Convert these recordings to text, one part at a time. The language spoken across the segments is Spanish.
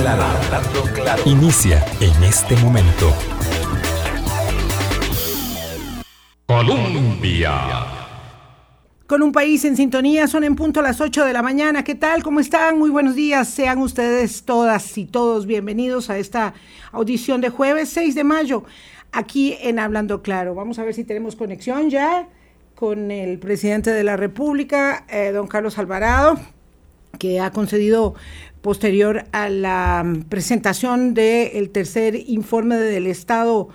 claro, hablando claro. Inicia en este momento. Colombia. Con un país en sintonía, son en punto a las 8 de la mañana. ¿Qué tal? ¿Cómo están? Muy buenos días. Sean ustedes todas y todos bienvenidos a esta audición de jueves 6 de mayo, aquí en Hablando Claro. Vamos a ver si tenemos conexión ya con el presidente de la República, eh, don Carlos Alvarado, que ha concedido posterior a la presentación del tercer informe del Estado,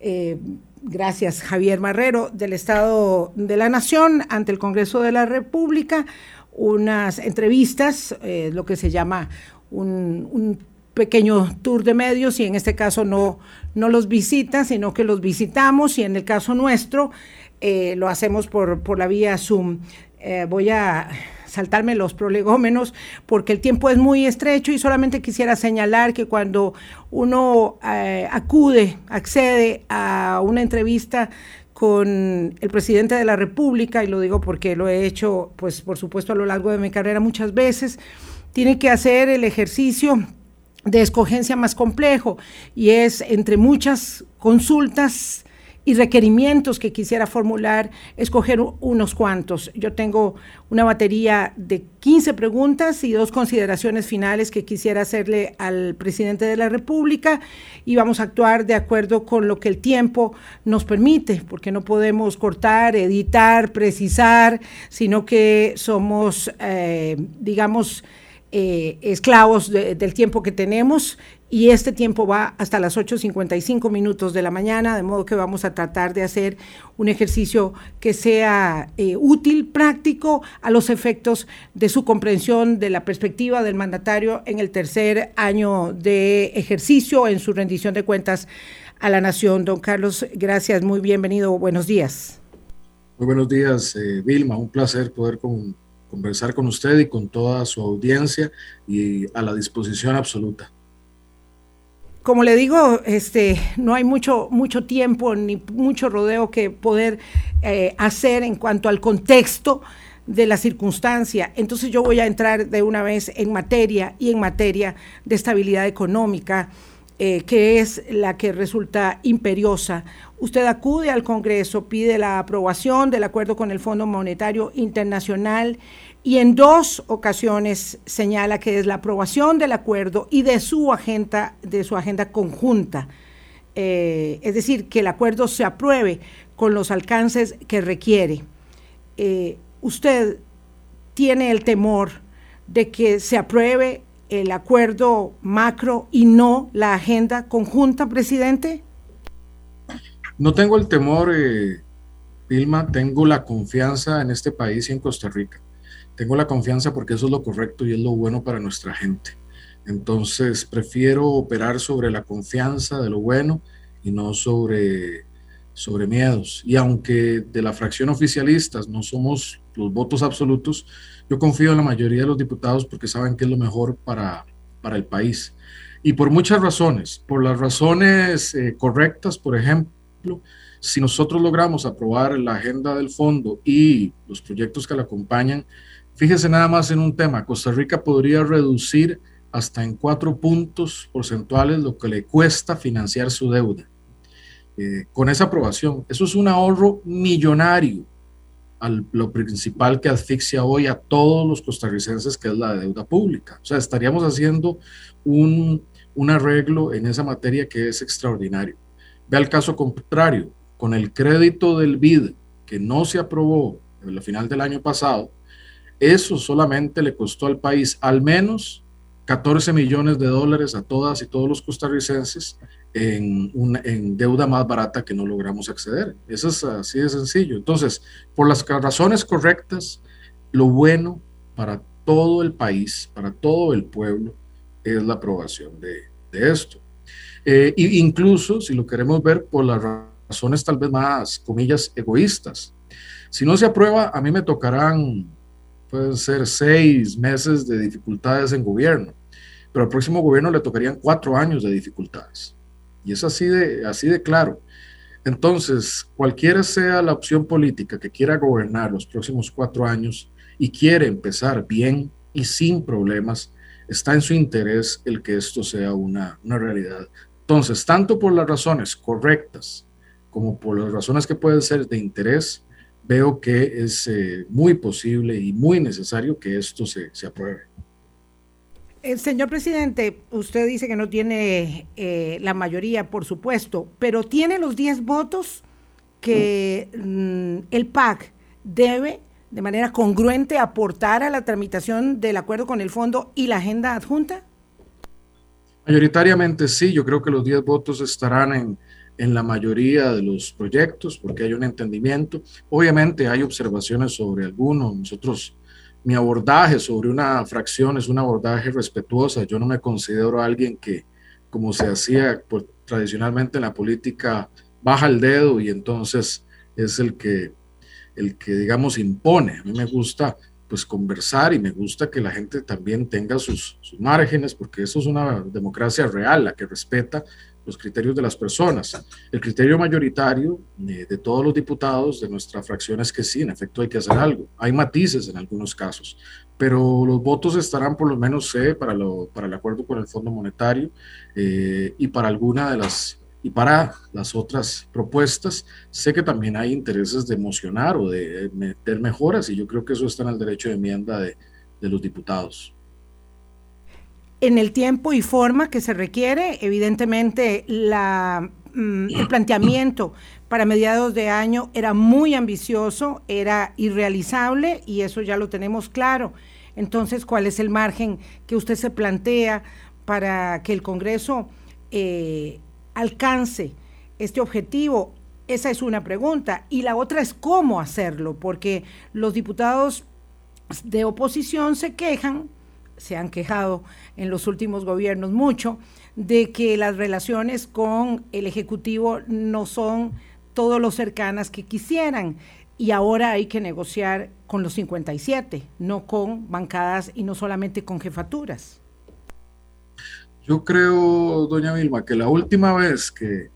eh, gracias Javier Marrero, del Estado de la Nación ante el Congreso de la República, unas entrevistas, eh, lo que se llama un, pequeño tour de medios y en este caso no, no los visita, sino que los visitamos y en el caso nuestro eh, lo hacemos por, por la vía Zoom. voy a saltarme los prolegómenos porque el tiempo es muy estrecho y solamente quisiera señalar que cuando uno eh, acude, accede a una entrevista con el presidente de la República, y lo digo porque lo he hecho, pues por supuesto, a lo largo de mi carrera muchas veces, tiene que hacer el ejercicio de escogencia más complejo y es entre muchas consultas y requerimientos que quisiera formular, escoger unos cuantos. Yo tengo una batería de 15 preguntas y dos consideraciones finales que quisiera hacerle al presidente de la República y vamos a actuar de acuerdo con lo que el tiempo nos permite, porque no podemos cortar, editar, precisar, sino que somos, eh, digamos, eh, esclavos del tiempo que tenemos y este tiempo va hasta las 8.55 minutos de la mañana, de modo que vamos a tratar de hacer un ejercicio que sea eh, útil, práctico, a los efectos de su comprensión de la perspectiva del mandatario en el tercer año de ejercicio, en su rendición de cuentas a la nación. Don Carlos, gracias, muy bienvenido, buenos días. Muy buenos días, eh, Vilma, un placer poder con conversar con usted y con toda su audiencia y a la disposición absoluta. Como le digo, este, no hay mucho, mucho tiempo ni mucho rodeo que poder eh, hacer en cuanto al contexto de la circunstancia. Entonces yo voy a entrar de una vez en materia y en materia de estabilidad económica, eh, que es la que resulta imperiosa. Usted acude al Congreso, pide la aprobación del acuerdo con el Fondo Monetario Internacional y en dos ocasiones señala que es la aprobación del acuerdo y de su agenda, de su agenda conjunta. Eh, es decir, que el acuerdo se apruebe con los alcances que requiere. Eh, ¿Usted tiene el temor de que se apruebe el acuerdo macro y no la agenda conjunta, presidente? No tengo el temor, eh, Vilma, tengo la confianza en este país y en Costa Rica. Tengo la confianza porque eso es lo correcto y es lo bueno para nuestra gente. Entonces, prefiero operar sobre la confianza de lo bueno y no sobre, sobre miedos. Y aunque de la fracción oficialistas no somos los votos absolutos, yo confío en la mayoría de los diputados porque saben que es lo mejor para, para el país. Y por muchas razones, por las razones eh, correctas, por ejemplo, si nosotros logramos aprobar la agenda del fondo y los proyectos que la acompañan, fíjese nada más en un tema, Costa Rica podría reducir hasta en cuatro puntos porcentuales lo que le cuesta financiar su deuda. Eh, con esa aprobación, eso es un ahorro millonario a lo principal que asfixia hoy a todos los costarricenses, que es la deuda pública. O sea, estaríamos haciendo un, un arreglo en esa materia que es extraordinario. Ve al caso contrario, con el crédito del BID que no se aprobó en el final del año pasado, eso solamente le costó al país al menos 14 millones de dólares a todas y todos los costarricenses en, deuda más barata que no logramos acceder. Eso es así de sencillo. Entonces, por las razones correctas, lo bueno para todo el país, para todo el pueblo, es la aprobación de esto. Eh, incluso si lo queremos ver por las razones tal vez más, comillas, egoístas. Si no se aprueba, a mí me tocarán, pueden ser seis meses de dificultades en gobierno, pero al próximo gobierno le tocarían cuatro años de dificultades. Y es así de, así de claro. Entonces, cualquiera sea la opción política que quiera gobernar los próximos cuatro años y quiere empezar bien y sin problemas, está en su interés el que esto sea una, una realidad. Entonces, tanto por las razones correctas como por las razones que pueden ser de interés, veo que es eh, muy posible y muy necesario que esto se, se apruebe. El eh, señor presidente, usted dice que no tiene eh, la mayoría, por supuesto, pero tiene los 10 votos que mm, el PAC debe de manera congruente aportar a la tramitación del acuerdo con el fondo y la agenda adjunta? Mayoritariamente sí, yo creo que los 10 votos estarán en, en la mayoría de los proyectos porque hay un entendimiento. Obviamente hay observaciones sobre algunos. Nosotros, mi abordaje sobre una fracción es un abordaje respetuosa. Yo no me considero alguien que, como se hacía pues, tradicionalmente en la política, baja el dedo y entonces es el que el que, digamos, impone. A mí me gusta pues conversar y me gusta que la gente también tenga sus, márgenes, porque eso es una democracia real, la que respeta los criterios de las personas. El criterio mayoritario eh, de todos los diputados de nuestra fracción es que sí, en efecto hay que hacer algo. Hay matices en algunos casos, pero los votos estarán por lo menos sé, para, lo, para el acuerdo con el Fondo Monetario eh, y para alguna de las y para las otras propuestas, sé que también hay intereses de emocionar o de meter mejoras y yo creo que eso está en el derecho de enmienda de, de los diputados. En el tiempo y forma que se requiere, evidentemente la, mm, el planteamiento para mediados de año era muy ambicioso, era irrealizable y eso ya lo tenemos claro. Entonces, ¿cuál es el margen que usted se plantea para que el Congreso eh, alcance este objetivo? Esa es una pregunta. Y la otra es cómo hacerlo, porque los diputados de oposición se quejan, se han quejado en los últimos gobiernos mucho, de que las relaciones con el Ejecutivo no son todo lo cercanas que quisieran. Y ahora hay que negociar con los 57, no con bancadas y no solamente con jefaturas. Yo creo, doña Vilma, que la última vez que,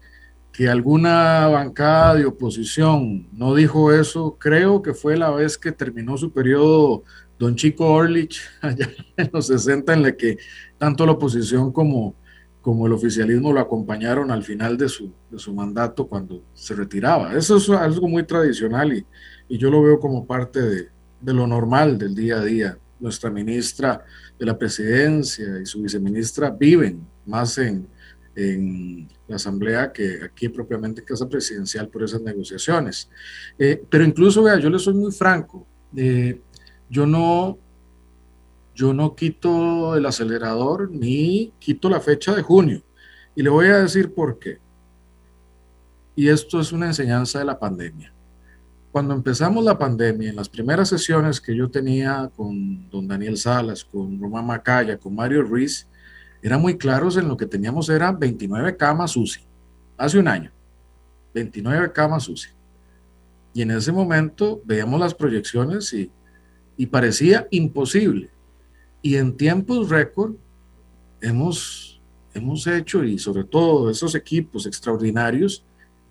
que alguna bancada de oposición no dijo eso, creo que fue la vez que terminó su periodo don Chico Orlich, allá en los 60, en la que tanto la oposición como, como el oficialismo lo acompañaron al final de su, de su mandato cuando se retiraba. Eso es algo muy tradicional y, y yo lo veo como parte de, de, lo normal del día a día. Nuestra ministra de la presidencia y su viceministra viven más en, la asamblea que aquí propiamente en casa presidencial por esas negociaciones. Eh, pero incluso, vea, yo le soy muy franco, eh, yo no yo no quito el acelerador ni quito la fecha de junio. Y le voy a decir por qué. Y esto es una enseñanza de la pandemia. Cuando empezamos la pandemia, en las primeras sesiones que yo tenía con don Daniel Salas, con Román Macaya, con Mario Ruiz, eran muy claros en lo que teníamos eran 29 camas UCI, hace un año, 29 camas UCI. Y en ese momento veíamos las proyecciones y, y parecía imposible. Y en tiempos récord hemos, hemos hecho, y sobre todo esos equipos extraordinarios,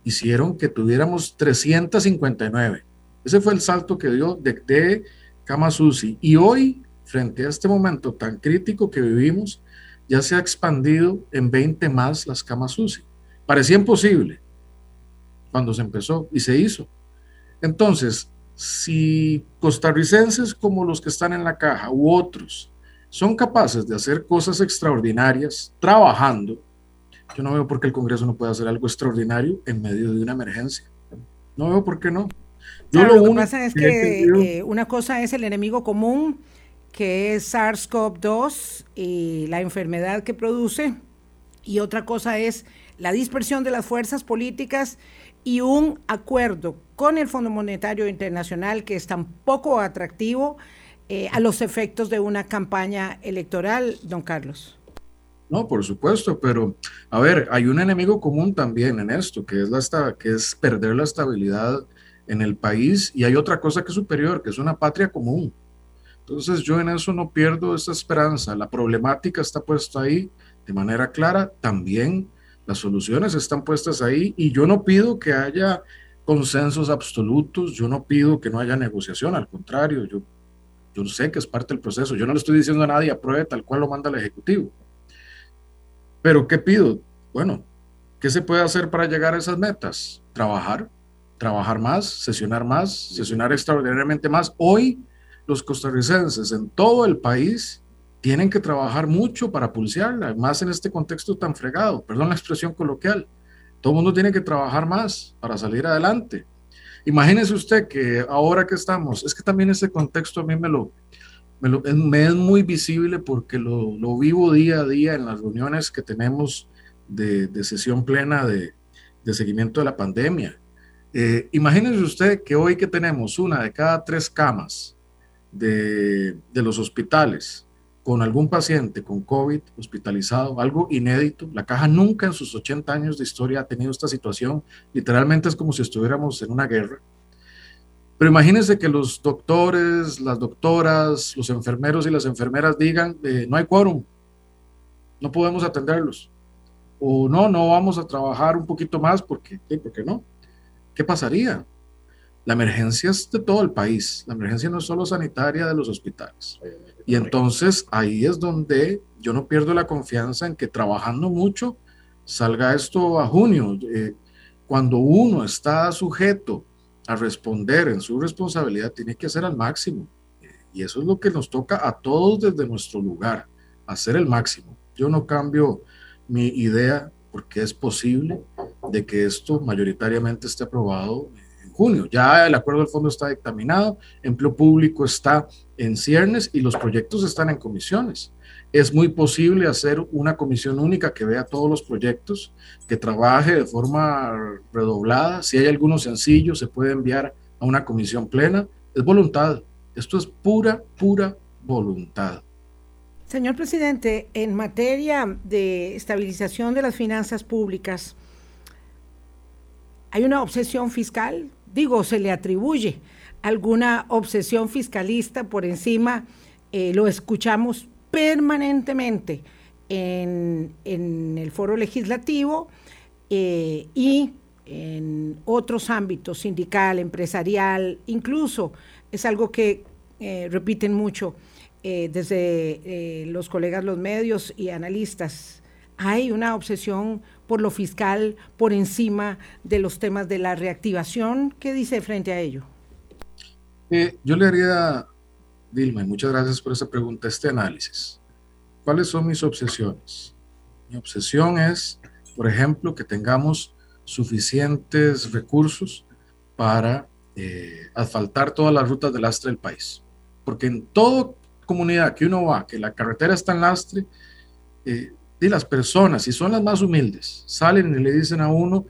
hicieron que tuviéramos 359. Ese fue el salto que dio de, de camas UCI. Y hoy, frente a este momento tan crítico que vivimos, ya se ha expandido en 20 más las camas. Parecía imposible cuando se empezó y se hizo. Entonces, si costarricenses como los que están en la caja u otros son capaces de hacer cosas extraordinarias trabajando, yo no veo por qué el Congreso no puede hacer algo extraordinario en medio de una emergencia. No veo por qué no. lo, que pasa es que, eh, una cosa es el enemigo común, que es SARS-CoV-2 y la enfermedad que produce, y otra cosa es la dispersión de las fuerzas políticas y un acuerdo con el Fondo Monetario Internacional que es tan poco atractivo eh, a los efectos de una campaña electoral, don Carlos. No, por supuesto, pero a ver, hay un enemigo común también en esto, que es, la, que es perder la estabilidad en el país, y hay otra cosa que es superior, que es una patria común. Entonces yo en eso no pierdo esa esperanza. La problemática está puesta ahí de manera clara, también las soluciones están puestas ahí, y yo no pido que haya consensos absolutos, yo no pido que no haya negociación, al contrario, yo Yo sé que es parte del proceso. Yo no le estoy diciendo a nadie apruebe tal cual lo manda el Ejecutivo. Pero ¿qué pido? Bueno, ¿qué se puede hacer para llegar a esas metas? Trabajar, trabajar más, sesionar más, sesionar extraordinariamente más. Hoy los costarricenses en todo el país tienen que trabajar mucho para pulsearla, más en este contexto tan fregado, perdón la expresión coloquial. Todo el mundo tiene que trabajar más para salir adelante. Imagínese usted que ahora que estamos, es que también ese contexto a mí me lo, me, es muy visible porque lo, lo, vivo día a día en las reuniones que tenemos de, de sesión plena de, de, seguimiento de la pandemia. Eh, imagínese usted que hoy que tenemos una de cada tres camas de, de los hospitales con algún paciente con COVID hospitalizado, algo inédito. La caja nunca en sus 80 años de historia ha tenido esta situación. Literalmente es como si estuviéramos en una guerra. Pero imagínense que los doctores, las doctoras, los enfermeros y las enfermeras digan, eh, no hay quórum, no podemos atenderlos. O no, no vamos a trabajar un poquito más porque, ¿por qué no? ¿Qué pasaría? La emergencia es de todo el país, la emergencia no es solo sanitaria de los hospitales. Y entonces ahí es donde yo no pierdo la confianza en que trabajando mucho salga esto a junio. Eh, cuando uno está sujeto a responder en su responsabilidad, tiene que hacer al máximo. y eso es lo que nos toca a todos desde nuestro lugar, hacer el máximo. Yo no cambio mi idea porque es posible de que esto mayoritariamente esté aprobado junio. Ya el acuerdo del fondo está dictaminado, empleo público está en ciernes y los proyectos están en comisiones. Es muy posible hacer una comisión única que vea todos los proyectos, que trabaje de forma redoblada. Si hay algunos sencillos, se puede enviar a una comisión plena. Es voluntad. Esto es pura, pura voluntad. Señor presidente, en materia de estabilización de las finanzas públicas, ¿hay una obsesión fiscal? digo, se le atribuye alguna obsesión fiscalista por encima, eh, lo escuchamos permanentemente en, el foro legislativo eh, y en otros ámbitos, sindical, empresarial, incluso es algo que eh, repiten mucho desde los colegas, los medios y analistas. Hay una obsesión por lo fiscal por encima de los temas de la reactivación. ¿Qué dice frente a ello? Eh, yo le haría, Dilma, muchas gracias por esa pregunta, este análisis. ¿Cuáles son mis obsesiones? Mi obsesión es, por ejemplo, que tengamos suficientes recursos para eh, asfaltar todas las rutas de lastre del país. Porque en toda comunidad que uno va, que la carretera está en lastre, eh, y las personas, si son las más humildes, salen y le dicen a uno,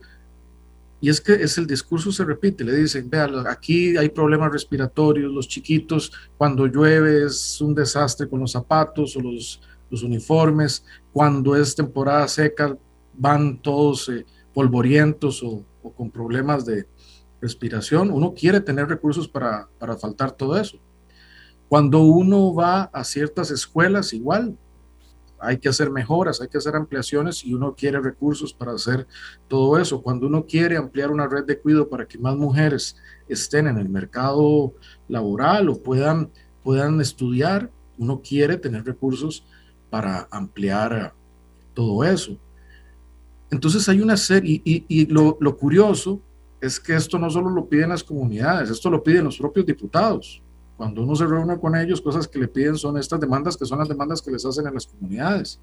y es que es el discurso se repite, le dicen, vea, aquí hay problemas respiratorios, los chiquitos cuando llueve es un desastre con los zapatos o los, los uniformes, cuando es temporada seca van todos eh, polvorientos o, o, con problemas de respiración, uno quiere tener recursos para, para faltar todo eso. Cuando uno va a ciertas escuelas, igual, hay que hacer mejoras, hay que hacer ampliaciones y uno quiere recursos para hacer todo eso. Cuando uno quiere ampliar una red de cuidado para que más mujeres estén en el mercado laboral o puedan, puedan estudiar, uno quiere tener recursos para ampliar todo eso. Entonces hay una serie, y, y lo, lo curioso es que esto no solo lo piden las comunidades, esto lo piden los propios diputados. Cuando uno se reúne con ellos, cosas que le piden son estas demandas que son las demandas que les hacen en las comunidades.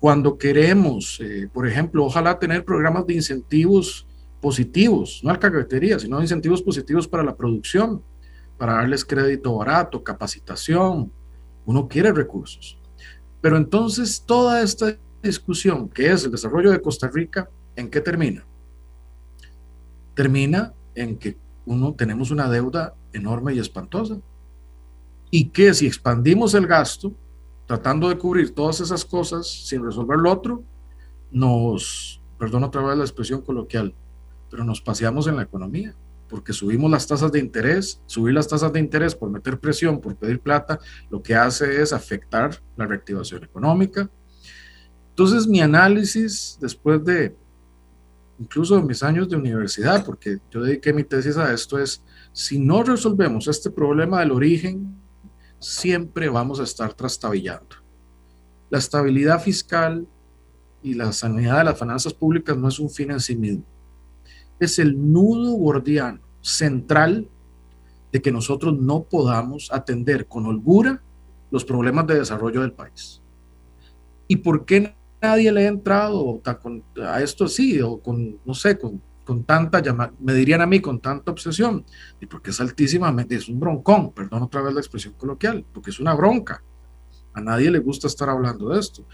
Cuando queremos, eh, por ejemplo, ojalá tener programas de incentivos positivos, no alcahuetería, sino incentivos positivos para la producción, para darles crédito barato, capacitación. Uno quiere recursos. Pero entonces toda esta discusión, que es el desarrollo de Costa Rica, ¿en qué termina? Termina en que uno tenemos una deuda enorme y espantosa. Y que si expandimos el gasto, tratando de cubrir todas esas cosas sin resolver lo otro, nos, perdón otra vez la expresión coloquial, pero nos paseamos en la economía, porque subimos las tasas de interés, subir las tasas de interés por meter presión, por pedir plata, lo que hace es afectar la reactivación económica. Entonces mi análisis después de incluso en mis años de universidad, porque yo dediqué mi tesis a esto, es si no resolvemos este problema del origen, siempre vamos a estar trastabillando. La estabilidad fiscal y la sanidad de las finanzas públicas no es un fin en sí mismo. Es el nudo gordiano central de que nosotros no podamos atender con holgura los problemas de desarrollo del país. ¿Y por qué nadie le ha entrado a esto así, o con, no sé, con, con tanta, me dirían a mí, con tanta obsesión? Y porque es altísima, es un broncón, perdón otra vez la expresión coloquial, porque es una bronca. A nadie le gusta estar hablando de esto.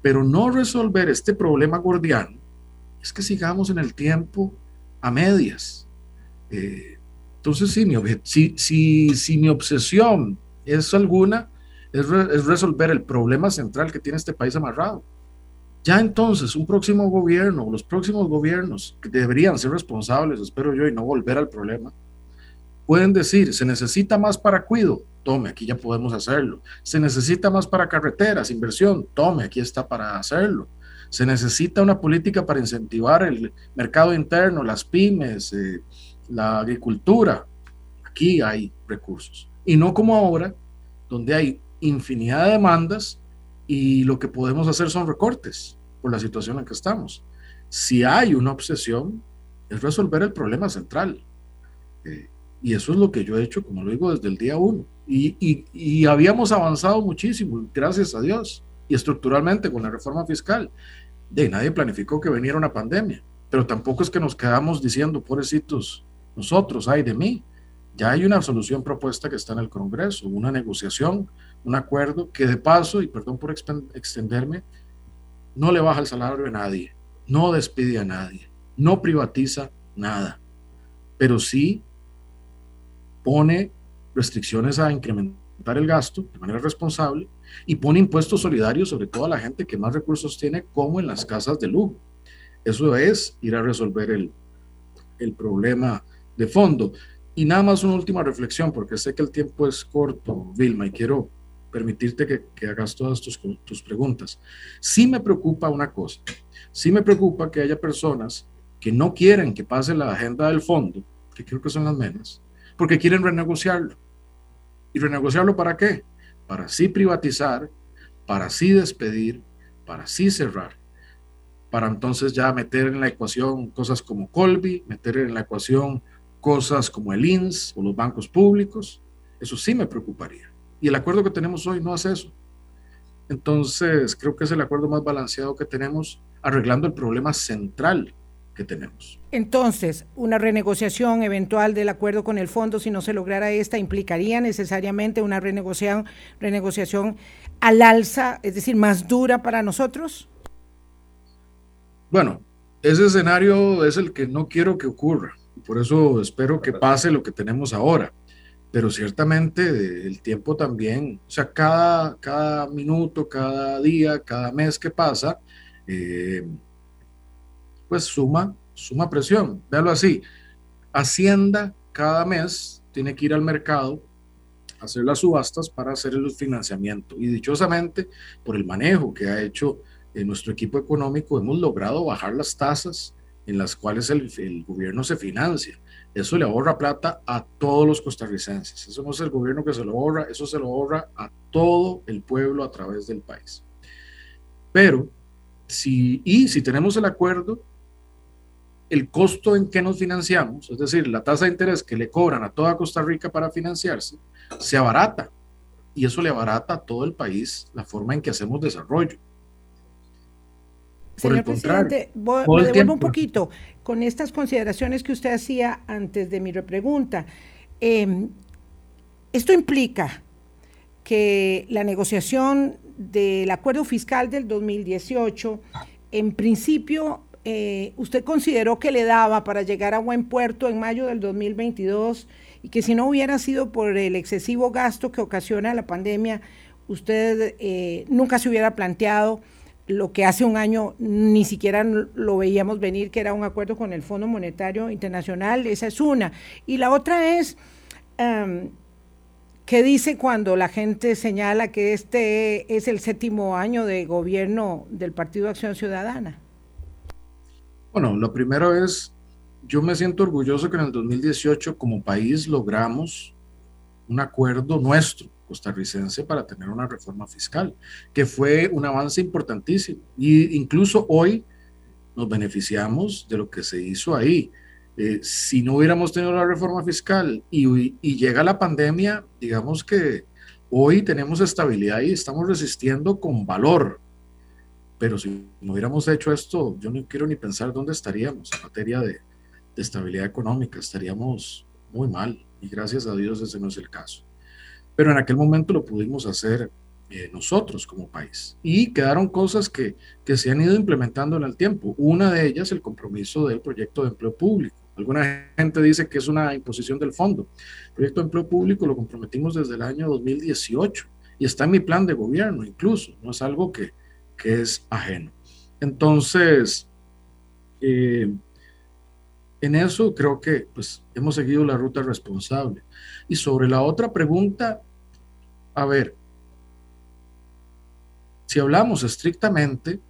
Pero no resolver este problema gordiano es que sigamos en el tiempo a medias. Eh, entonces, sí, mi, si, si, si, mi obsesión es alguna, es, resolver el problema central que tiene este país amarrado. Ya entonces, un próximo gobierno, los próximos gobiernos que deberían ser responsables, espero yo, y no volver al problema, pueden decir, se necesita más para cuido, tome, aquí ya podemos hacerlo. Se necesita más para carreteras, inversión, tome, aquí está para hacerlo. Se necesita una política para incentivar el mercado interno, las pymes, eh, la agricultura, aquí hay recursos. Y no como ahora, donde hay infinidad de demandas y lo que podemos hacer son recortes por la situación en que estamos. Si hay una obsesión, es resolver el problema central. Eh, y eso es lo que yo he hecho, como lo digo, desde el día uno. Y, y, habíamos avanzado muchísimo, gracias a Dios, y estructuralmente con la reforma fiscal. De nadie planificó que viniera una pandemia, pero tampoco es que nos quedamos diciendo, pobrecitos, nosotros, hay de mí. Ya hay una solución propuesta que está en el Congreso, una negociación, un acuerdo que de paso, y perdón por extenderme, no le baja el salario a nadie, no despide a nadie, no privatiza nada, pero sí pone restricciones a incrementar el gasto de manera responsable y pone impuestos solidarios sobre toda la gente que más recursos tiene, como en las casas de lujo. Eso es ir a resolver el, el problema de fondo. Y nada más una última reflexión, porque sé que el tiempo es corto, Vilma, y quiero permitirte que, hagas todas tus, tus preguntas. Sí me preocupa una cosa, sí me preocupa que haya personas que no quieren que pase la agenda del fondo, que creo que son las menos, porque quieren renegociarlo. ¿Y renegociarlo para qué? Para sí privatizar, para sí despedir, para sí cerrar para entonces ya meter en la ecuación cosas como Colby, meter en la ecuación cosas como el INS o los bancos públicos, eso sí me preocuparía. Y el acuerdo que tenemos hoy no hace eso. Entonces, creo que es el acuerdo más balanceado que tenemos, arreglando el problema central que tenemos. Entonces, una renegociación eventual del acuerdo con el fondo, si no se lograra esta, implicaría necesariamente una renegociación, renegociación al alza, es decir, más dura para nosotros. Bueno, ese escenario es el que no quiero que ocurra. Por eso espero que pase lo que tenemos ahora. Pero ciertamente el tiempo también, o sea, cada, cada minuto, cada día, cada mes que pasa, eh, pues suma, suma presión. Véalo así. Hacienda cada mes tiene que ir al mercado a hacer las subastas para hacer el financiamiento. Y dichosamente, por el manejo que ha hecho eh, nuestro equipo económico, hemos logrado bajar las tasas en las cuales el, gobierno se financia. Eso le ahorra plata a todos los costarricenses. Eso no es el gobierno que se lo ahorra, eso se lo ahorra a todo el pueblo a través del país. Pero, si, y si tenemos el acuerdo, el costo en que nos financiamos, es decir, la tasa de interés que le cobran a toda Costa Rica para financiarse, se abarata. Y eso le abarata a todo el país la forma en que hacemos desarrollo. Señor presidente, voy, me devuelvo un poquito con estas consideraciones que usted hacía antes de mi repregunta. Em, esto implica que la negociación del acuerdo fiscal del 2018, en principio, eh, usted consideró que le daba para llegar a buen puerto en mayo del 2022 y que si no hubiera sido por el excesivo gasto que ocasiona la pandemia, usted eh, nunca se hubiera planteado lo que hace un año ni siquiera lo veíamos venir, que era un acuerdo con el Fondo Monetario Internacional, esa es una. Y la otra es, um, ¿qué dice cuando la gente señala que este es el séptimo año de gobierno del Partido Acción Ciudadana? Bueno, lo primero es, yo me siento orgulloso que en el 2018 como país logramos un acuerdo nuestro, costarricense para tener una reforma fiscal, que fue un avance importantísimo. Y incluso hoy nos beneficiamos de lo que se hizo ahí. Eh, si no hubiéramos tenido la reforma fiscal y, y, llega la pandemia, digamos que hoy tenemos estabilidad y estamos resistiendo con valor. Pero si no hubiéramos hecho esto, yo no quiero ni pensar dónde estaríamos en materia de, de estabilidad económica. Estaríamos muy mal y gracias a Dios ese no es el caso. Pero en aquel momento lo pudimos hacer eh, nosotros como país. Y quedaron cosas que, que se han ido implementando en el tiempo. Una de ellas, el compromiso del proyecto de empleo público. Alguna gente dice que es una imposición del fondo. El proyecto de empleo público lo comprometimos desde el año 2018 y está en mi plan de gobierno incluso, no es algo que, que es ajeno. Entonces, eh, en eso creo que pues, hemos seguido la ruta responsable. Y sobre la otra pregunta, a ver, si hablamos estrictamente,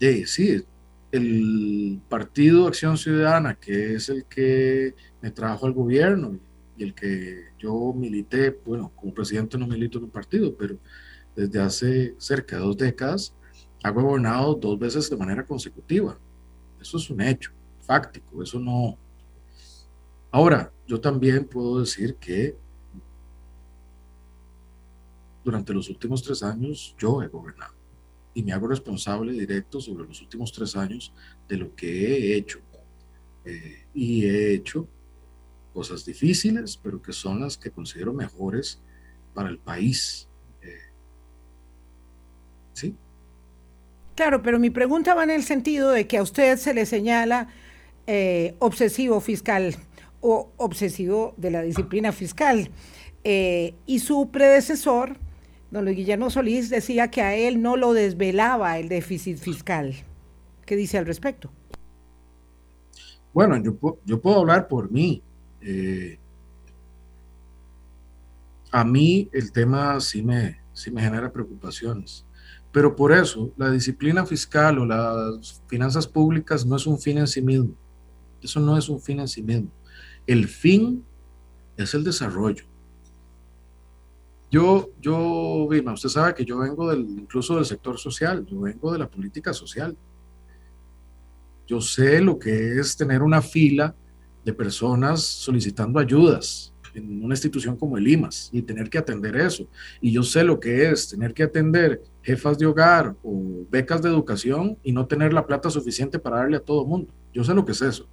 de sí, el Partido Acción Ciudadana, que es el que me trajo al gobierno y el que yo milité, bueno, como presidente no milito en un partido, pero desde hace cerca de dos décadas ha gobernado dos veces de manera consecutiva. Eso es un hecho fáctico, eso no. Ahora, yo también puedo decir que durante los últimos tres años yo he gobernado y me hago responsable directo sobre los últimos tres años de lo que he hecho. Eh, y he hecho cosas difíciles, pero que son las que considero mejores para el país. Eh, ¿Sí? Claro, pero mi pregunta va en el sentido de que a usted se le señala eh, obsesivo fiscal o obsesivo de la disciplina fiscal. Eh, y su predecesor, don Luis Guillermo Solís, decía que a él no lo desvelaba el déficit fiscal. ¿Qué dice al respecto? Bueno, yo, puedo hablar por mí. Eh, a mí el tema sí me, sí me genera preocupaciones. Pero por eso, la disciplina fiscal o las finanzas públicas no es un fin en sí mismo. Eso no es un fin en sí mismo. El fin es el desarrollo. Yo, yo, Vilma, usted sabe que yo vengo del, incluso del sector social, yo vengo de la política social. Yo sé lo que es tener una fila de personas solicitando ayudas en una institución como el IMAS y tener que atender eso. Y yo sé lo que es tener que atender jefas de hogar o becas de educación y no tener la plata suficiente para darle a todo el mundo. Yo sé lo que es eso.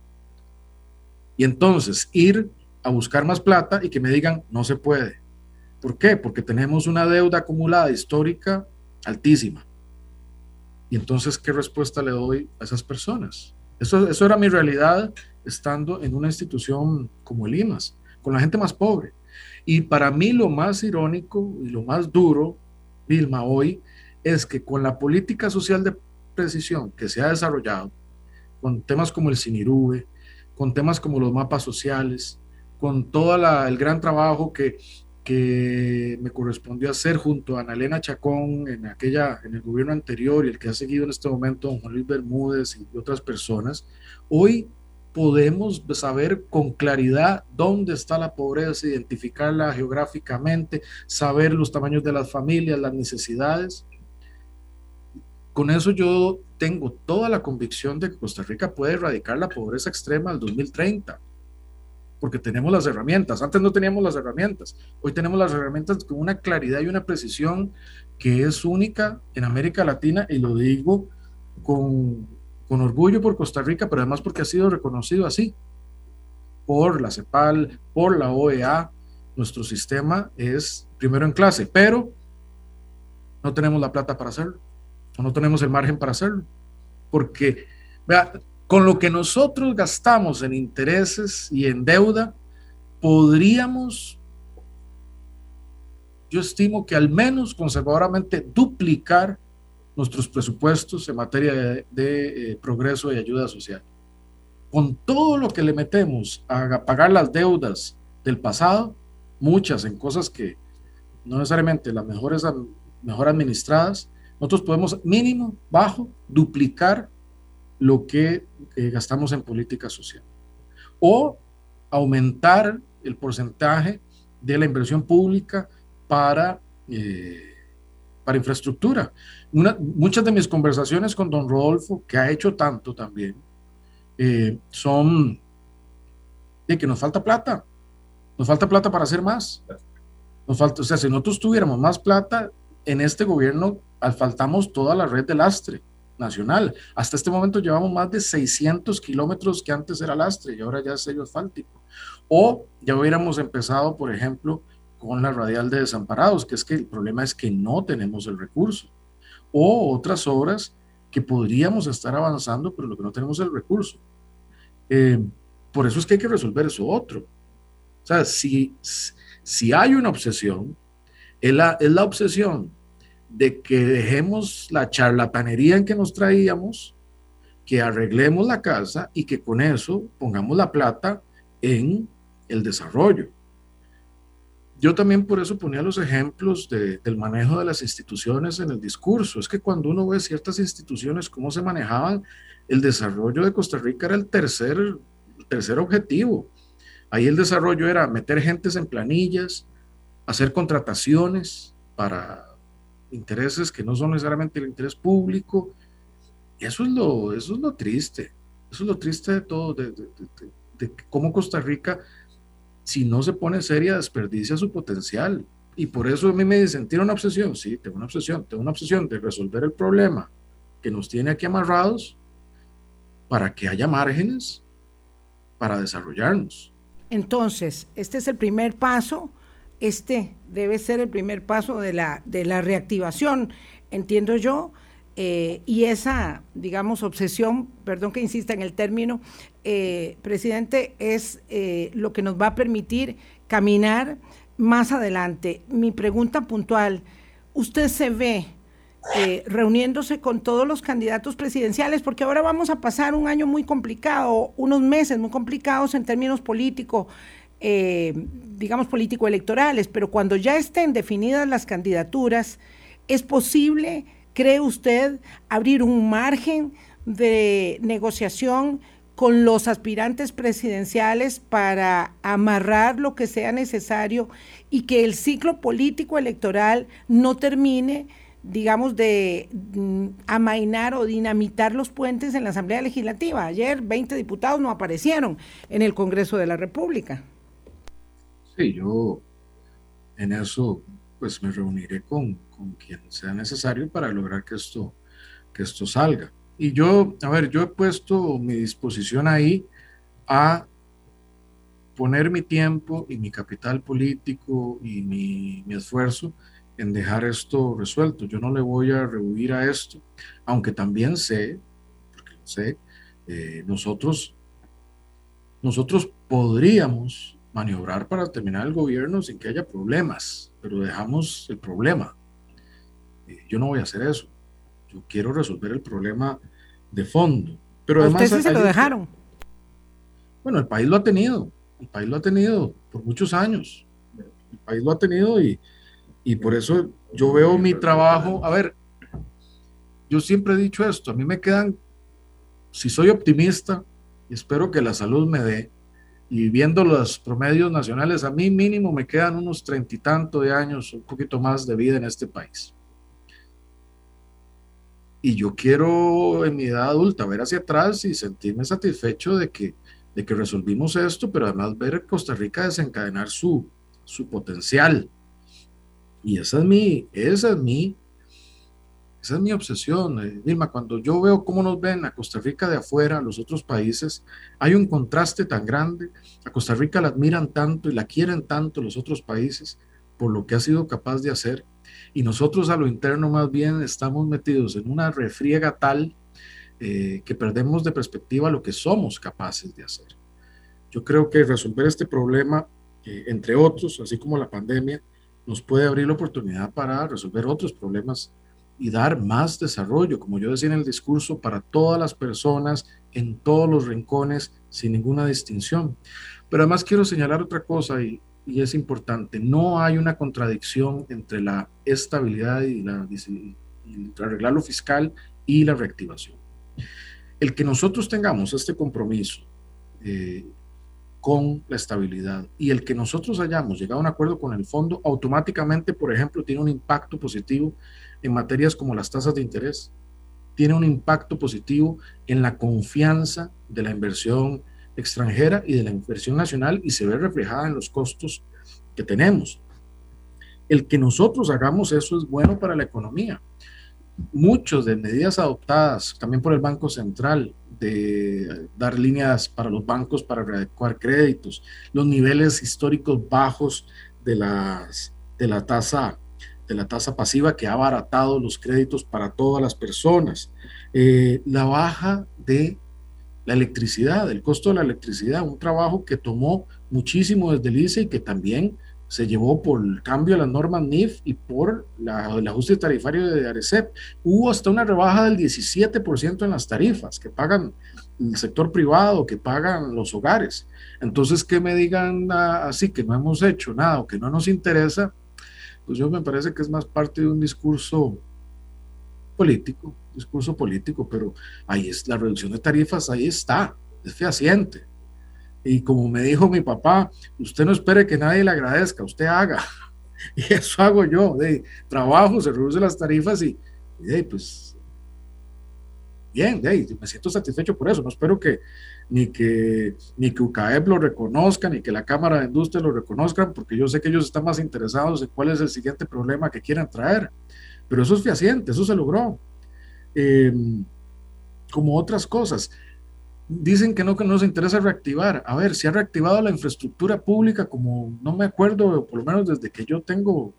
Y entonces ir a buscar más plata y que me digan, no se puede. ¿Por qué? Porque tenemos una deuda acumulada histórica altísima. Y entonces, ¿qué respuesta le doy a esas personas? Eso, eso era mi realidad estando en una institución como el IMAS, con la gente más pobre. Y para mí lo más irónico y lo más duro, Vilma, hoy, es que con la política social de precisión que se ha desarrollado, con temas como el Sinirube, con temas como los mapas sociales, con todo el gran trabajo que, que me correspondió hacer junto a Analena Chacón en, aquella, en el gobierno anterior y el que ha seguido en este momento don Juan Luis Bermúdez y otras personas, hoy podemos saber con claridad dónde está la pobreza, identificarla geográficamente, saber los tamaños de las familias, las necesidades. Con eso yo tengo toda la convicción de que Costa Rica puede erradicar la pobreza extrema al 2030, porque tenemos las herramientas. Antes no teníamos las herramientas, hoy tenemos las herramientas con una claridad y una precisión que es única en América Latina y lo digo con, con orgullo por Costa Rica, pero además porque ha sido reconocido así por la CEPAL, por la OEA. Nuestro sistema es primero en clase, pero no tenemos la plata para hacerlo no tenemos el margen para hacerlo. Porque, vea, con lo que nosotros gastamos en intereses y en deuda, podríamos, yo estimo que al menos conservadoramente duplicar nuestros presupuestos en materia de, eh, progreso y ayuda social. Con todo lo que le metemos a pagar las deudas del pasado, muchas en cosas que no necesariamente las mejores, mejor administradas, nosotros podemos mínimo, bajo, duplicar lo que eh, gastamos en política social. O aumentar el porcentaje de la inversión pública para, eh, para infraestructura. muchas de mis conversaciones con don Rodolfo, que ha hecho tanto también, eh, son de que nos falta plata. Nos falta plata para hacer más. Nos falta, o sea, si nosotros tuviéramos más plata, en este gobierno faltamos toda la red de lastre nacional. Hasta este momento llevamos más de 600 kilómetros que antes era lastre y ahora ya es sello asfáltico. O ya hubiéramos empezado, por ejemplo, con la radial de desamparados, que es que el problema es que no tenemos el recurso. O otras obras que podríamos estar avanzando, pero lo que no tenemos es el recurso. Eh, por eso es que hay que resolver eso otro. O sea, si, si hay una obsesión, es la, es la obsesión de que dejemos la charlatanería en que nos traíamos, que arreglemos la casa y que con eso pongamos la plata en el desarrollo. Yo también por eso ponía los ejemplos del manejo de las instituciones en el discurso. Es que cuando uno ve ciertas instituciones, cómo se manejaban, el desarrollo de Costa Rica era el tercer, el tercer objetivo. Ahí el desarrollo era meter gentes en planillas, hacer contrataciones para intereses que no son necesariamente el interés público. Y eso es lo, eso es lo triste. Eso es lo triste de todo, de, de cómo Costa Rica, si no se pone seria, desperdicia su potencial. Y por eso a mí me dicen, ¿tiene una obsesión? Sí, tengo una obsesión. Tengo una obsesión de resolver el problema que nos tiene aquí amarrados para que haya márgenes para desarrollarnos. Entonces, este es el primer paso este debe ser el primer paso de la, de la reactivación, entiendo yo, eh, y esa, digamos, obsesión, perdón que insista en el término, eh, presidente, es eh, lo que nos va a permitir caminar más adelante. Mi pregunta puntual, ¿usted se ve reuniéndose con todos los candidatos presidenciales? Porque ahora vamos a pasar un año muy complicado, unos meses muy complicados en términos políticos, eh, digamos, político-electorales, pero cuando ya estén definidas las candidaturas, ¿es posible, cree usted, abrir un margen de negociación con los aspirantes presidenciales para amarrar lo que sea necesario y que el ciclo político electoral no termine, digamos, de mm, amainar o dinamitar los puentes en la Asamblea Legislativa. Ayer 20 diputados no aparecieron en el Congreso de la República. Sí, yo en eso pues me reuniré con, con quien sea necesario para lograr que esto, que esto salga. Y yo, a ver, yo he puesto mi disposición ahí a poner mi tiempo y mi capital político y mi, mi, esfuerzo en dejar esto resuelto. Yo no le voy a rehuir a esto, aunque también sé, porque sé, eh, nosotros, nosotros podríamos maniobrar para terminar el gobierno sin que haya problemas, pero dejamos el problema. Eh, yo no voy a hacer eso. Yo quiero resolver el problema de fondo. Pero además, ¿Ustedes se lo dejaron? Bueno, el país lo ha tenido. El país lo ha tenido por muchos años. El país lo ha tenido y, y por eso yo veo mi trabajo. A ver, yo siempre he dicho esto. A mí me quedan, si soy optimista, y espero que la salud me dé, y viendo los promedios nacionales, a mí mínimo me quedan unos treinta y tanto de años, un poquito más de vida en este país. Y yo quiero en mi edad adulta ver hacia atrás y sentirme satisfecho de que, de que resolvimos esto, pero además ver Costa Rica desencadenar su, su potencial. Y esa es mi, esa es mi esa es mi obsesión, eh, Dilma. Cuando yo veo cómo nos ven a Costa Rica de afuera, a los otros países, hay un contraste tan grande. A Costa Rica la admiran tanto y la quieren tanto los otros países por lo que ha sido capaz de hacer. Y nosotros a lo interno más bien estamos metidos en una refriega tal eh, que perdemos de perspectiva lo que somos capaces de hacer. Yo creo que resolver este problema, eh, entre otros, así como la pandemia, nos puede abrir la oportunidad para resolver otros problemas y dar más desarrollo, como yo decía en el discurso, para todas las personas en todos los rincones sin ninguna distinción. Pero además quiero señalar otra cosa y, y es importante, no hay una contradicción entre la estabilidad y, la, arreglar lo fiscal y la reactivación. El que nosotros tengamos este compromiso eh, con la estabilidad. Y el que nosotros hayamos llegado a un acuerdo con el fondo, automáticamente, por ejemplo, tiene un impacto positivo en materias como las tasas de interés, tiene un impacto positivo en la confianza de la inversión extranjera y de la inversión nacional y se ve reflejada en los costos que tenemos. El que nosotros hagamos eso es bueno para la economía. Muchos de medidas adoptadas también por el Banco Central de dar líneas para los bancos para readecuar créditos, los niveles históricos bajos de, de la tasa de la tasa pasiva que ha abaratado los créditos para todas las personas, eh, la baja de la electricidad, el costo de la electricidad, un trabajo que tomó muchísimo desde el ICE y que también se llevó por el cambio de las normas NIF y por el ajuste tarifario de ARECEP. Hubo hasta una rebaja del 17% en las tarifas que pagan el sector privado, que pagan los hogares. Entonces, que me digan así que no hemos hecho nada o que no nos interesa, pues yo me parece que es más parte de un discurso político, discurso político, pero ahí es la reducción de tarifas, ahí está, es fehaciente. Y como me dijo mi papá, usted no espere que nadie le agradezca, usted haga. Y eso hago yo, de trabajo, se reducen las tarifas y, de, pues, bien, de, me siento satisfecho por eso, no espero que ni que ni que UCAEP lo reconozca, ni que la Cámara de Industria lo reconozcan, porque yo sé que ellos están más interesados en cuál es el siguiente problema que quieren traer. Pero eso es fehaciente, eso se logró. Em, como otras cosas. Dicen que no, que nos interesa reactivar. A ver, se ha reactivado la infraestructura pública como no me acuerdo, por lo menos desde que yo tengo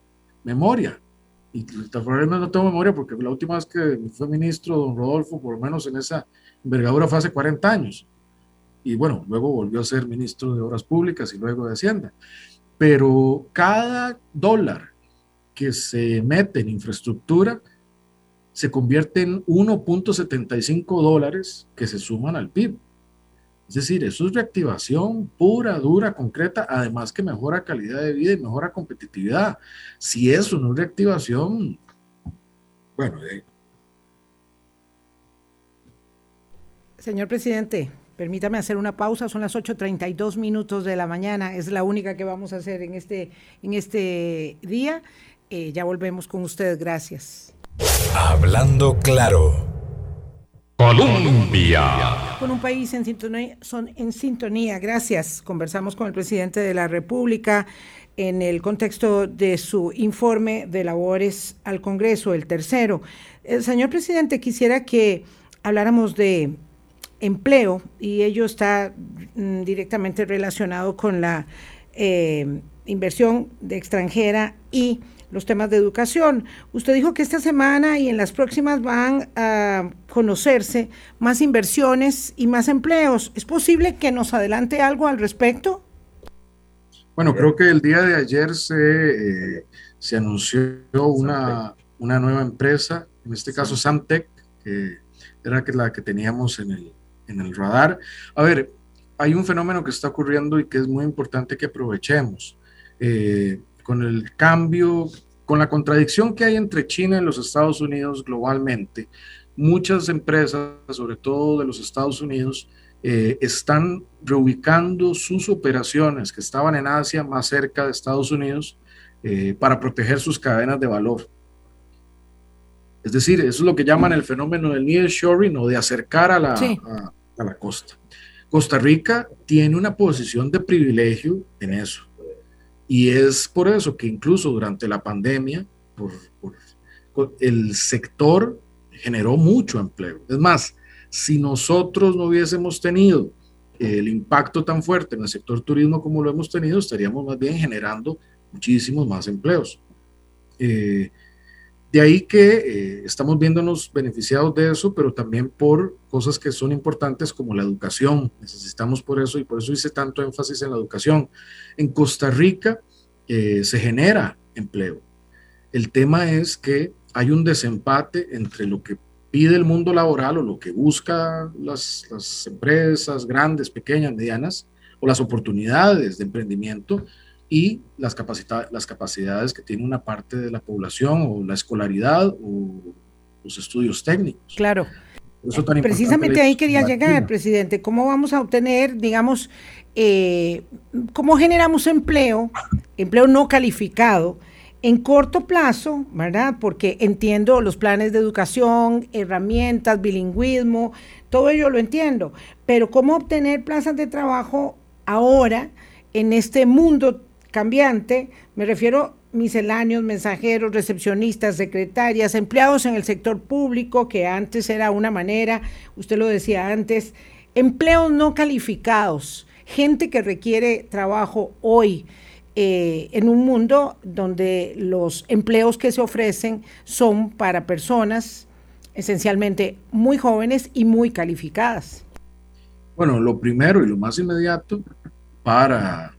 memoria. Y probablemente no tengo memoria porque la última vez que fue ministro don Rodolfo, por lo menos en esa envergadura, fue hace 40 años. Y bueno, luego volvió a ser ministro de Obras Públicas y luego de Hacienda. Pero cada dólar que se mete en infraestructura se convierte en 1.75 dólares que se suman al PIB. Es decir, eso es reactivación pura, dura, concreta, además que mejora calidad de vida y mejora competitividad. Si eso no es reactivación, bueno. Eh. Señor presidente, permítame hacer una pausa, son las 8.32 minutos de la mañana, es la única que vamos a hacer en este, en este día. Eh, ya volvemos con usted, gracias. Hablando claro. Colombia. Con un país en sintonía, son en sintonía, gracias. Conversamos con el presidente de la República en el contexto de su informe de labores al Congreso, el tercero. El señor presidente, quisiera que habláramos de empleo y ello está mm, directamente relacionado con la eh, inversión de extranjera y los temas de educación. Usted dijo que esta semana y en las próximas van a conocerse más inversiones y más empleos. ¿Es posible que nos adelante algo al respecto? Bueno, creo que el día de ayer se, eh, se anunció una, una, nueva empresa, en este caso Samtec, que era la que teníamos en el, en el radar. A ver, hay un fenómeno que está ocurriendo y que es muy importante que aprovechemos. Eh, con el cambio, con la contradicción que hay entre China y los Estados Unidos globalmente, muchas empresas, sobre todo de los Estados Unidos, eh, están reubicando sus operaciones que estaban en Asia más cerca de Estados Unidos eh, para proteger sus cadenas de valor. Es decir, eso es lo que llaman el fenómeno del nearshoring o de acercar a la, a la costa. Costa Rica tiene una posición de privilegio en eso. Y es por eso que incluso durante la pandemia, el sector generó mucho empleo. Es más, si nosotros no hubiésemos tenido el impacto tan fuerte en el sector turismo como lo hemos tenido, estaríamos más bien generando muchísimos más empleos. Eh, de ahí que eh, estamos viéndonos beneficiados de eso, pero también por cosas que son importantes como la educación. Necesitamos por eso y por eso hice tanto énfasis en la educación. En Costa Rica eh, se genera empleo. El tema es que hay un desempate entre lo que pide el mundo laboral o lo que busca las, las empresas grandes, pequeñas, medianas, o las oportunidades de emprendimiento y las, las capacidades que tiene una parte de la población o la escolaridad o los estudios técnicos. Claro. Precisamente ahí quería llegar, presidente. ¿Cómo vamos a obtener, digamos, eh, cómo generamos empleo, empleo no calificado? En corto plazo, ¿verdad? Porque entiendo los planes de educación, herramientas, bilingüismo, todo ello lo entiendo, pero ¿cómo obtener plazas de trabajo ahora en este mundo cambiante? Me refiero misceláneos, mensajeros, recepcionistas, secretarias, empleados en el sector público, que antes era una manera, usted lo decía antes, empleos no calificados, gente que requiere trabajo hoy. Eh, en un mundo donde los empleos que se ofrecen son para personas esencialmente muy jóvenes y muy calificadas. Bueno, lo primero y lo más inmediato para,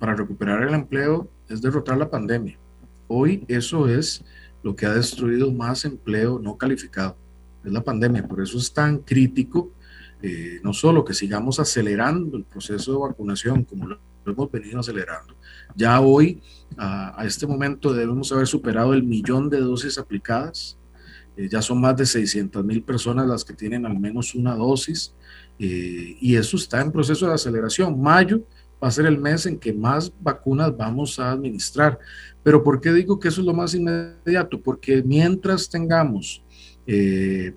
para recuperar el empleo es derrotar la pandemia. Hoy eso es lo que ha destruido más empleo no calificado, es la pandemia. Por eso es tan crítico, eh, no solo que sigamos acelerando el proceso de vacunación como lo, hemos venido acelerando. Ya hoy, a, este momento, debemos haber superado el millón de dosis aplicadas. Eh, ya son más de 600 mil personas las que tienen al menos una dosis. Eh, y eso está en proceso de aceleración. Mayo va a ser el mes en que más vacunas vamos a administrar. Pero ¿por qué digo que eso es lo más inmediato? Porque mientras tengamos eh,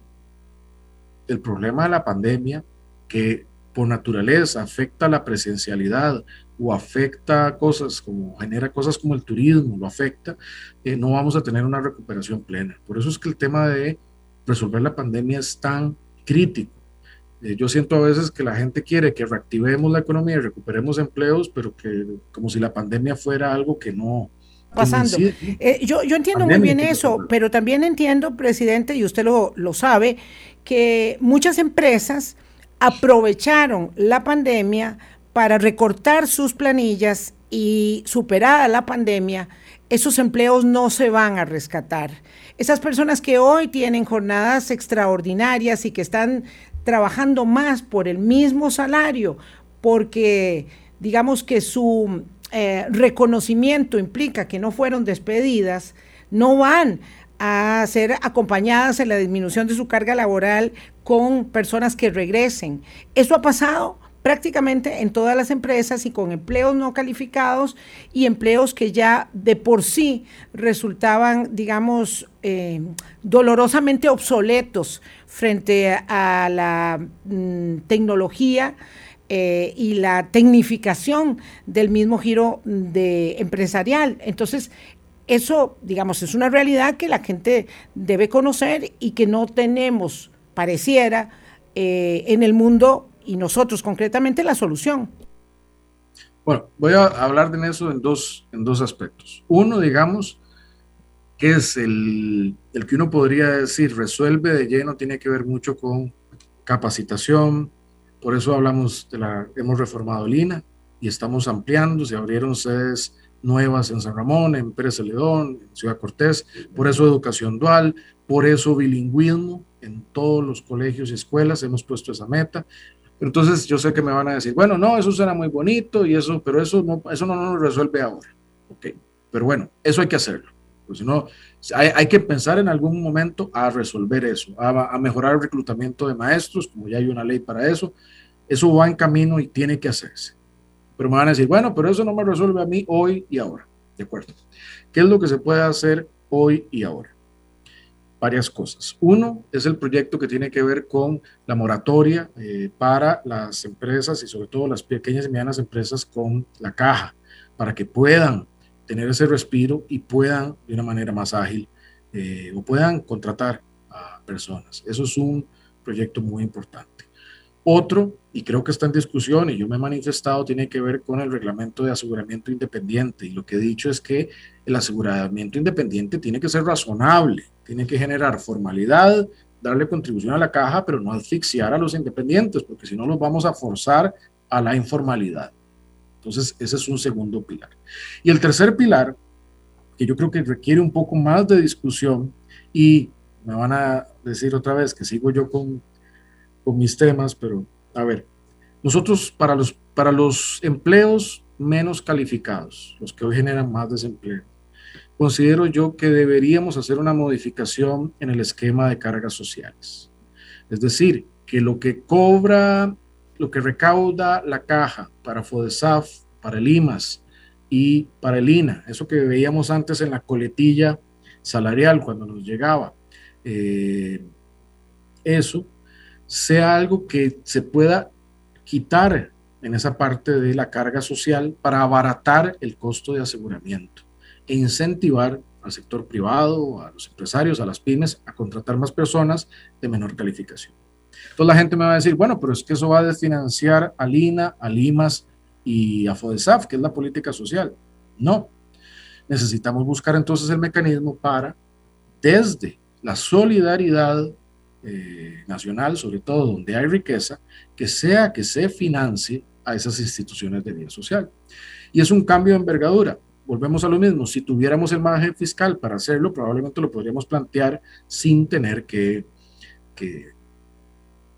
el problema de la pandemia, que por naturaleza afecta la presencialidad o afecta cosas como, genera cosas como el turismo, lo afecta, eh, no vamos a tener una recuperación plena. Por eso es que el tema de resolver la pandemia es tan crítico eh, yo siento a veces que la gente quiere que reactivemos la economía y recuperemos empleos, pero que como si la pandemia fuera algo que no, pasando. Eh, yo, yo entiendo muy bien eso, pero también entiendo, presidente, y usted lo, lo sabe, que muchas empresas aprovecharon la pandemia para recortar sus planillas y superada la pandemia, esos empleos no se van a rescatar. Esas personas que hoy tienen jornadas extraordinarias y que están trabajando más por el mismo salario, porque digamos que su eh, reconocimiento implica que no fueron despedidas, no van a ser acompañadas en la disminución de su carga laboral con personas que regresen. Eso ha pasado prácticamente en todas las empresas y con empleos no calificados y empleos que ya de por sí resultaban, digamos, eh, dolorosamente obsoletos frente a la mm, tecnología eh, y la tecnificación del mismo giro de empresarial. Entonces, eso, digamos, es una realidad que la gente debe conocer y que no tenemos, pareciera, eh, en el mundo y nosotros concretamente la solución. Bueno, voy a hablar de eso en dos, en dos aspectos. Uno, digamos, que es el, el que uno podría decir resuelve de lleno, tiene que ver mucho con capacitación, por eso hablamos de la, hemos reformado Lina y estamos ampliando, se abrieron sedes nuevas en San Ramón, en Pérez Celedón, en Ciudad Cortés, por eso educación dual, por eso bilingüismo en todos los colegios y escuelas, hemos puesto esa meta, entonces yo sé que me van a decir, bueno, no, eso suena muy bonito y eso, pero eso no, eso no nos resuelve ahora. Ok, pero bueno, eso hay que hacerlo. Pues si no, hay, hay, que pensar en algún momento a resolver eso, a, a, mejorar el reclutamiento de maestros, como ya hay una ley para eso. Eso va en camino y tiene que hacerse. Pero me van a decir, bueno, pero eso no me resuelve a mí hoy y ahora. De acuerdo. ¿Qué es lo que se puede hacer hoy y ahora? Varias cosas. Uno es el proyecto que tiene que ver con la moratoria eh, para las empresas y sobre todo las pequeñas y medianas empresas con la caja, para que puedan tener ese respiro y puedan de una manera más ágil eh, o puedan contratar a personas. Eso es un proyecto muy importante. Otro, y creo que está en discusión y yo me he manifestado, tiene que ver con el reglamento de aseguramiento independiente. Y lo que he dicho es que el aseguramiento independiente tiene que ser razonable tiene que generar formalidad, darle contribución a la caja, pero no asfixiar a los independientes, porque si no los vamos a forzar a la informalidad. Entonces, ese es un segundo pilar. Y el tercer pilar, que yo creo que requiere un poco más de discusión, y me van a decir otra vez que sigo yo con, con mis temas, pero a ver, nosotros para los, para los empleos menos calificados, los que hoy generan más desempleo, considero yo que deberíamos hacer una modificación en el esquema de cargas sociales. Es decir, que lo que cobra, lo que recauda la caja para FODESAF, para el IMAS y para el INA, eso que veíamos antes en la coletilla salarial cuando nos llegaba, eh, eso sea algo que se pueda quitar en esa parte de la carga social para abaratar el costo de aseguramiento e incentivar al sector privado, a los empresarios, a las pymes, a contratar más personas de menor calificación. Entonces la gente me va a decir, bueno, pero es que eso va a desfinanciar a Lina, a Limas y a FODESAF, que es la política social. No. Necesitamos buscar entonces el mecanismo para, desde la solidaridad eh, nacional, sobre todo donde hay riqueza, que sea que se financie a esas instituciones de vida social. Y es un cambio de envergadura. Volvemos a lo mismo, si tuviéramos el margen fiscal para hacerlo, probablemente lo podríamos plantear sin tener que, que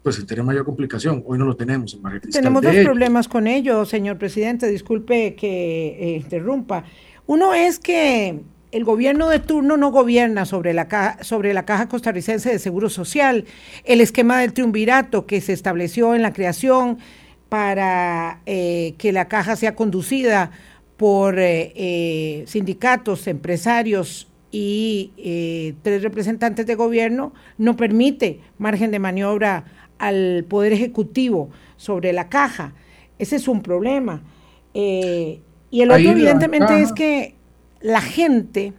pues tener mayor complicación. Hoy no lo tenemos el margen fiscal. Tenemos dos problemas con ello, señor presidente, disculpe que eh, interrumpa. Uno es que el gobierno de turno no gobierna sobre la, caja, sobre la Caja Costarricense de Seguro Social. El esquema del triunvirato que se estableció en la creación para eh, que la caja sea conducida por eh, eh, sindicatos, empresarios y tres representantes de gobierno, no permite margen de maniobra al Poder Ejecutivo sobre la caja. Ese es un problema. y el otro, evidentemente, es que la gente,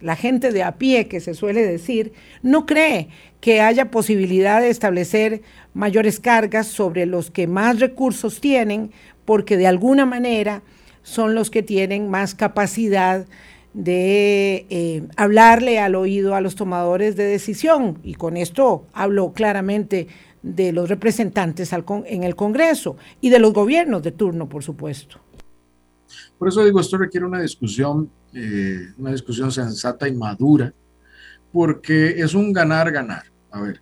la gente de a pie que se suele decir, no cree que haya posibilidad de establecer mayores cargas sobre los que más recursos tienen, porque de alguna manera son los que tienen más capacidad de eh, hablarle al oído a los tomadores de decisión. Y con esto hablo claramente de los representantes en el Congreso y de los gobiernos de turno, por supuesto. Por eso digo, esto requiere una discusión, eh, una discusión sensata y madura, porque es un ganar-ganar. A ver,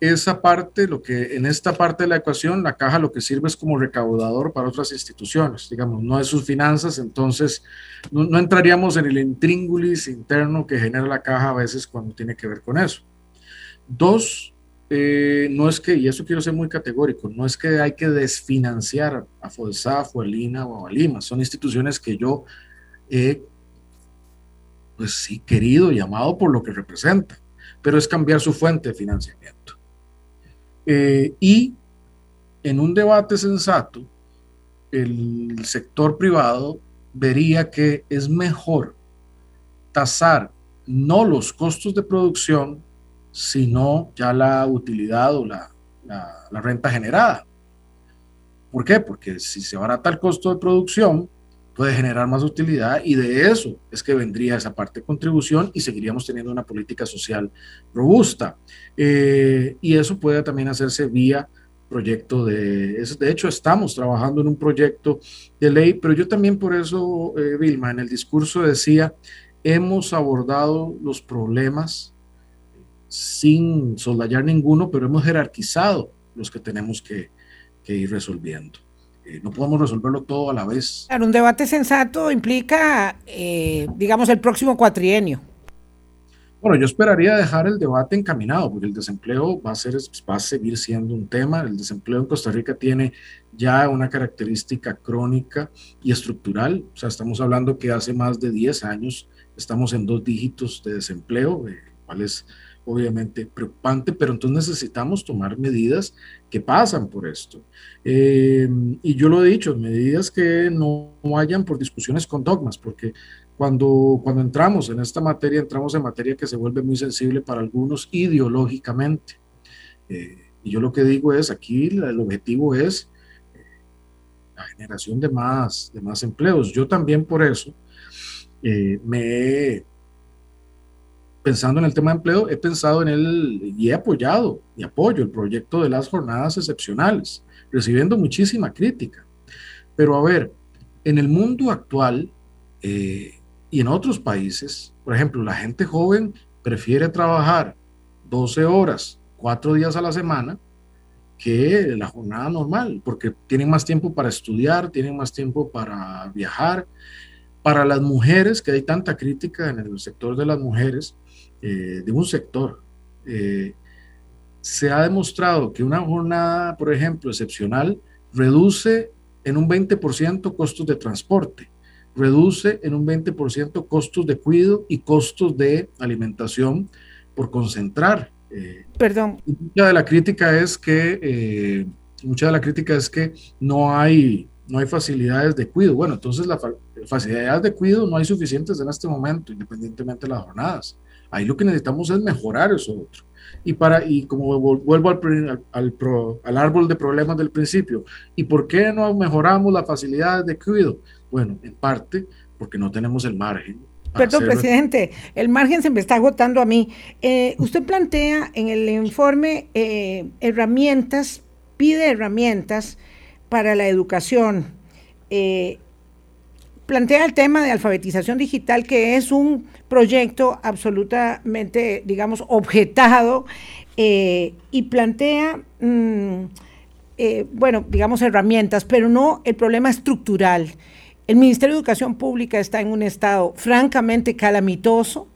esa parte, lo que en esta parte de la ecuación, la caja lo que sirve es como recaudador para otras instituciones, digamos, no es sus finanzas, entonces no, entraríamos en el intríngulis interno que genera la caja a veces cuando tiene que ver con eso. Dos, eh, no es que, y eso quiero ser muy categórico, no es que hay que desfinanciar a FODESAF o a Lina o a Lima, son instituciones que yo he, pues sí, querido y amado por lo que representan pero es cambiar su fuente de financiamiento. Eh, y en un debate sensato, el sector privado vería que es mejor tasar no los costos de producción, sino ya la utilidad o la, la renta generada. ¿Por qué? Porque si se barata el costo de producción, puede generar más utilidad y de eso es que vendría esa parte de contribución y seguiríamos teniendo una política social robusta. Eh, y eso puede también hacerse vía proyecto de... De hecho, estamos trabajando en un proyecto de ley, pero yo también por eso, eh, Vilma, en el discurso decía, hemos abordado los problemas sin soldar ninguno, pero hemos jerarquizado los que tenemos que ir resolviendo. Eh, no podemos resolverlo todo a la vez. un debate sensato implica, eh, digamos, el próximo cuatrienio. Bueno, yo esperaría dejar el debate encaminado, porque el desempleo va a, ser, va a seguir siendo un tema. El desempleo en Costa Rica tiene ya una característica crónica y estructural. O sea, estamos hablando que hace más de 10 años estamos en dos dígitos de desempleo, eh, cuál es obviamente preocupante, pero entonces necesitamos tomar medidas que pasan por esto. Eh, y yo lo he dicho, medidas que no vayan por discusiones con dogmas, porque cuando, cuando entramos en esta materia, entramos en materia que se vuelve muy sensible para algunos ideológicamente. Eh, y yo lo que digo es, aquí el objetivo es eh, la generación de más, de más empleos. Yo también por eso me he pensando en el tema de empleo, he pensado en él y he apoyado y apoyo el proyecto de las jornadas excepcionales, recibiendo muchísima crítica. Pero a ver, en el mundo actual eh, y en otros países, por ejemplo, la gente joven prefiere trabajar 12 horas, 4 días a la semana, que la jornada normal, porque tienen más tiempo para estudiar, tienen más tiempo para viajar. Para las mujeres, que hay tanta crítica en el sector de las mujeres, eh, de un sector, eh, se ha demostrado que una jornada, por ejemplo, excepcional, reduce en un 20% costos de transporte, reduce en un 20% costos de cuidado y costos de alimentación por concentrar. Eh, Perdón. Mucha de la crítica es que eh, mucha de la crítica es que no hay no hay facilidades de cuidado. Bueno, entonces las facilidades de cuidado no hay suficientes en este momento, independientemente de las jornadas. Ahí lo que necesitamos es mejorar eso otro. Y, para, y como vuelvo al, al, al, árbol de problemas del principio, ¿y por qué no mejoramos las facilidades de cuidado? Bueno, en parte porque no tenemos el margen. Perdón, presidente, el margen se me está agotando a mí. Eh, usted plantea en el informe eh, herramientas, pide herramientas para la educación. Eh, plantea el tema de alfabetización digital, que es un proyecto absolutamente, digamos, objetado eh, y plantea, mm, eh, bueno, digamos, herramientas, pero no el problema estructural. El Ministerio de Educación Pública está en un estado francamente calamitoso,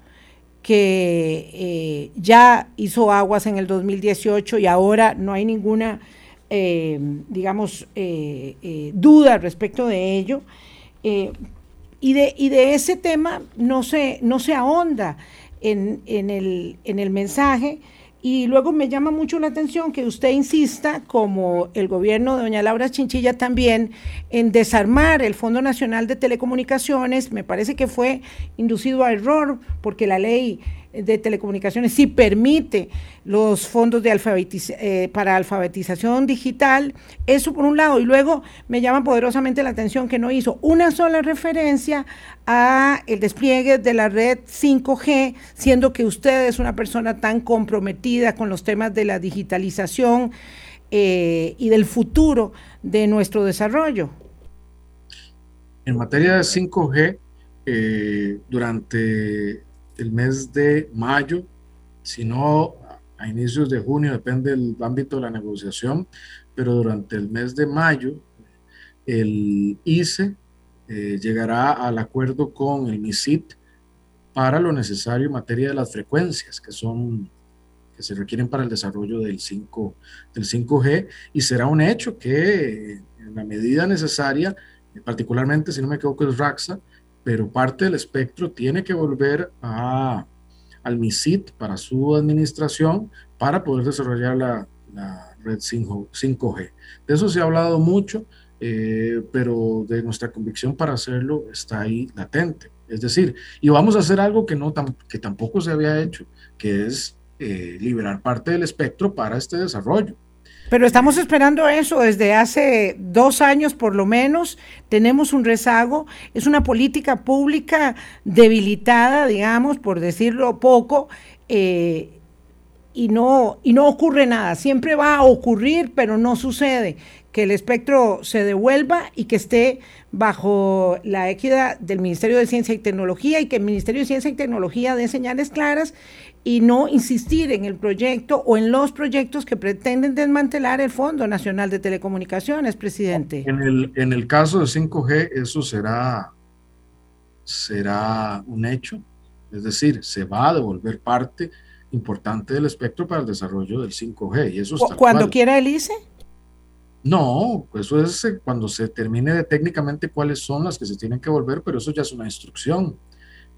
que eh, ya hizo aguas en el 2018 y ahora no hay ninguna, digamos, duda respecto de ello. Eh, y, de, y de ese tema no se, no se ahonda en, en, el, en el mensaje. Y luego me llama mucho la atención que usted insista, como el gobierno de doña Laura Chinchilla también, en desarmar el Fondo Nacional de Telecomunicaciones. Me parece que fue inducido a error porque la ley de telecomunicaciones sí permite los fondos eh, para alfabetización digital, eso por un lado, y luego me llama poderosamente la atención que no hizo una sola referencia a el despliegue de la red 5G, siendo que usted es una persona tan comprometida con los temas de la digitalización eh, y del futuro de nuestro desarrollo. En materia de 5G, eh, durante el mes de mayo, si no a inicios de junio, depende del ámbito de la negociación, pero durante el mes de mayo el ICE eh, llegará al acuerdo con el MISIT para lo necesario en materia de las frecuencias que son que se requieren para el desarrollo del 5 del 5G y será un hecho que en la medida necesaria, particularmente si no me equivoco es Raxa, pero parte del espectro tiene que volver a, al MISIT para su administración para poder desarrollar la, red 5, g De eso se ha hablado mucho, eh, pero de nuestra convicción para hacerlo está ahí latente. Es decir, y vamos a hacer algo que, no que tampoco se había hecho, que es eh, liberar parte del espectro para este desarrollo. Pero estamos esperando eso desde hace dos años por lo menos. Tenemos un rezago. Es una política pública debilitada, digamos, por decirlo poco. Eh, y no, y no ocurre nada. Siempre va a ocurrir, pero no sucede que el espectro se devuelva y que esté bajo la equidad del Ministerio de Ciencia y Tecnología y que el Ministerio de Ciencia y Tecnología dé señales claras y no insistir en el proyecto o en los proyectos que pretenden desmantelar el Fondo Nacional de Telecomunicaciones, presidente. En el, en el caso de 5G, eso será, será un hecho, es decir, se va a devolver parte importante del espectro para el desarrollo del 5G. Y eso ¿Cuando quiera el ICE? No, eso es eh, cuando se termine de técnicamente cuáles son las que se tienen que volver, pero eso ya es una instrucción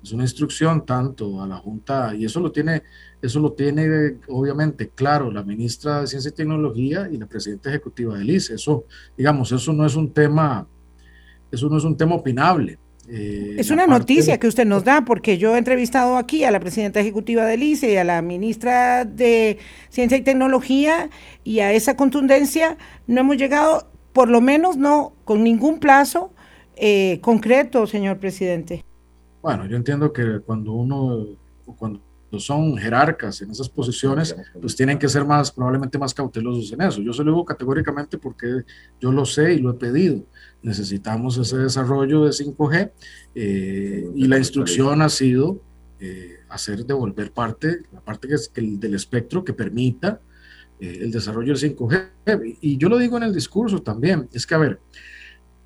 es una instrucción tanto a la Junta, y eso lo tiene, eso lo tiene obviamente claro la ministra de Ciencia y Tecnología y la presidenta ejecutiva del ICE. Eso, digamos, eso no es un tema, eso no es un tema opinable. Eh, es una noticia que usted nos da, porque yo he entrevistado aquí a la presidenta ejecutiva del ICE y a la ministra de Ciencia y Tecnología, y a esa contundencia no hemos llegado, por lo menos no con ningún plazo eh, concreto, señor presidente. Bueno, yo entiendo que cuando uno, cuando son jerarcas en esas posiciones, pues tienen que ser más, probablemente más cautelosos en eso. Yo se lo digo categóricamente porque yo lo sé y lo he pedido. Necesitamos ese desarrollo de 5G eh, y la instrucción ha sido eh, hacer devolver parte, la parte que es el, del espectro que permita eh, el desarrollo del 5G. Y yo lo digo en el discurso también, es que a ver,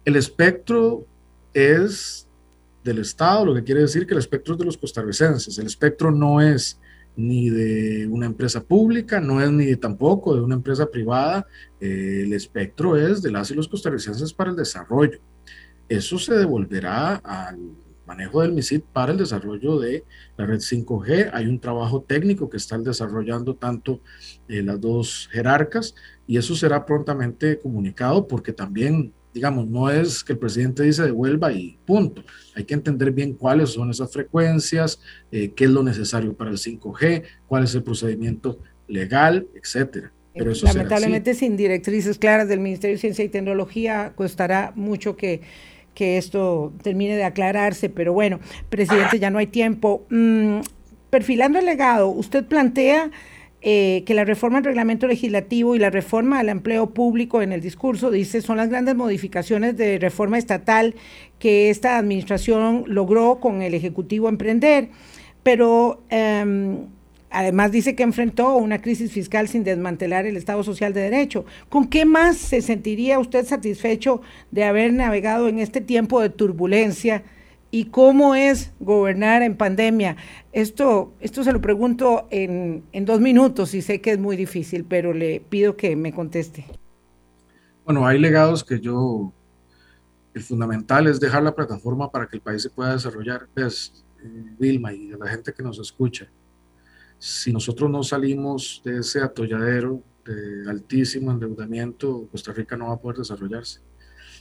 el espectro es del Estado, lo que quiere decir que el espectro es de los costarricenses. El espectro no es ni de una empresa pública, no es ni tampoco de una empresa privada. Eh, el espectro es de las y los costarricenses para el desarrollo. Eso se devolverá al manejo del MISID para el desarrollo de la red 5G. Hay un trabajo técnico que están desarrollando tanto eh, las dos jerarcas y eso será prontamente comunicado porque también digamos, no es que el presidente dice devuelva y punto. Hay que entender bien cuáles son esas frecuencias, eh, qué es lo necesario para el 5G, cuál es el procedimiento legal, etcétera. Pero eso Lamentablemente sin directrices claras del Ministerio de Ciencia y Tecnología costará mucho que, que esto termine de aclararse, pero bueno, presidente, ya no hay tiempo. Mm, perfilando el legado, usted plantea eh, que la reforma al reglamento legislativo y la reforma al empleo público en el discurso, dice, son las grandes modificaciones de reforma estatal que esta administración logró con el Ejecutivo emprender, pero em, además dice que enfrentó una crisis fiscal sin desmantelar el Estado Social de Derecho. ¿Con qué más se sentiría usted satisfecho de haber navegado en este tiempo de turbulencia? Y cómo es gobernar en pandemia. Esto, esto se lo pregunto en, en, dos minutos y sé que es muy difícil, pero le pido que me conteste. Bueno, hay legados que yo, el fundamental es dejar la plataforma para que el país se pueda desarrollar. Ves, Vilma y la gente que nos escucha, si nosotros no salimos de ese atolladero de altísimo endeudamiento, Costa Rica no va a poder desarrollarse.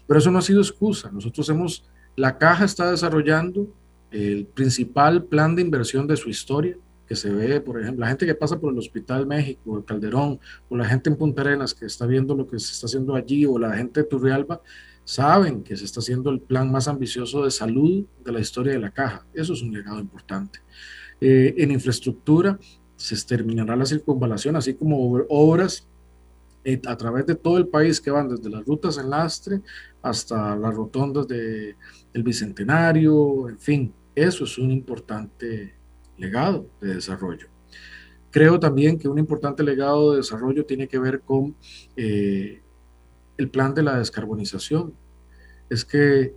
Pero eso no ha sido excusa. Nosotros hemos la caja está desarrollando el principal plan de inversión de su historia, que se ve, por ejemplo, la gente que pasa por el Hospital México, el Calderón, o la gente en Punta Arenas que está viendo lo que se está haciendo allí, o la gente de Turrialba, saben que se está haciendo el plan más ambicioso de salud de la historia de la caja. Eso es un legado importante. Eh, en infraestructura se terminará la circunvalación, así como obras eh, a través de todo el país que van desde las rutas en lastre hasta las rotondas de, del Bicentenario, en fin, eso es un importante legado de desarrollo. Creo también que un importante legado de desarrollo tiene que ver con eh, el plan de la descarbonización. Es que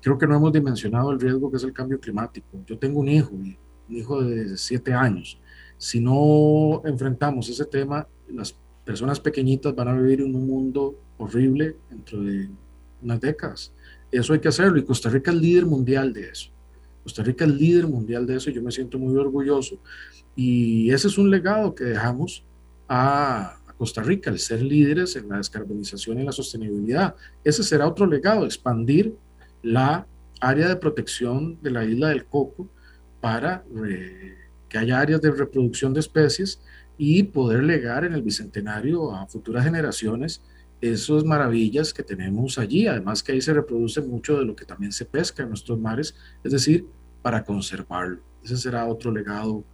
creo que no hemos dimensionado el riesgo que es el cambio climático. Yo tengo un hijo, un hijo de siete años. Si no enfrentamos ese tema, las personas pequeñitas van a vivir en un mundo horrible dentro de unas décadas. Eso hay que hacerlo y Costa Rica es líder mundial de eso. Costa Rica es líder mundial de eso y yo me siento muy orgulloso. Y ese es un legado que dejamos a, Costa Rica, el ser líderes en la descarbonización y la sostenibilidad. Ese será otro legado, expandir la área de protección de la isla del Coco para que haya áreas de reproducción de especies y poder legar en el Bicentenario a futuras generaciones esas maravillas que tenemos allí. Además que ahí se reproduce mucho de lo que también se pesca en nuestros mares, es decir, para conservarlo. Ese será otro legado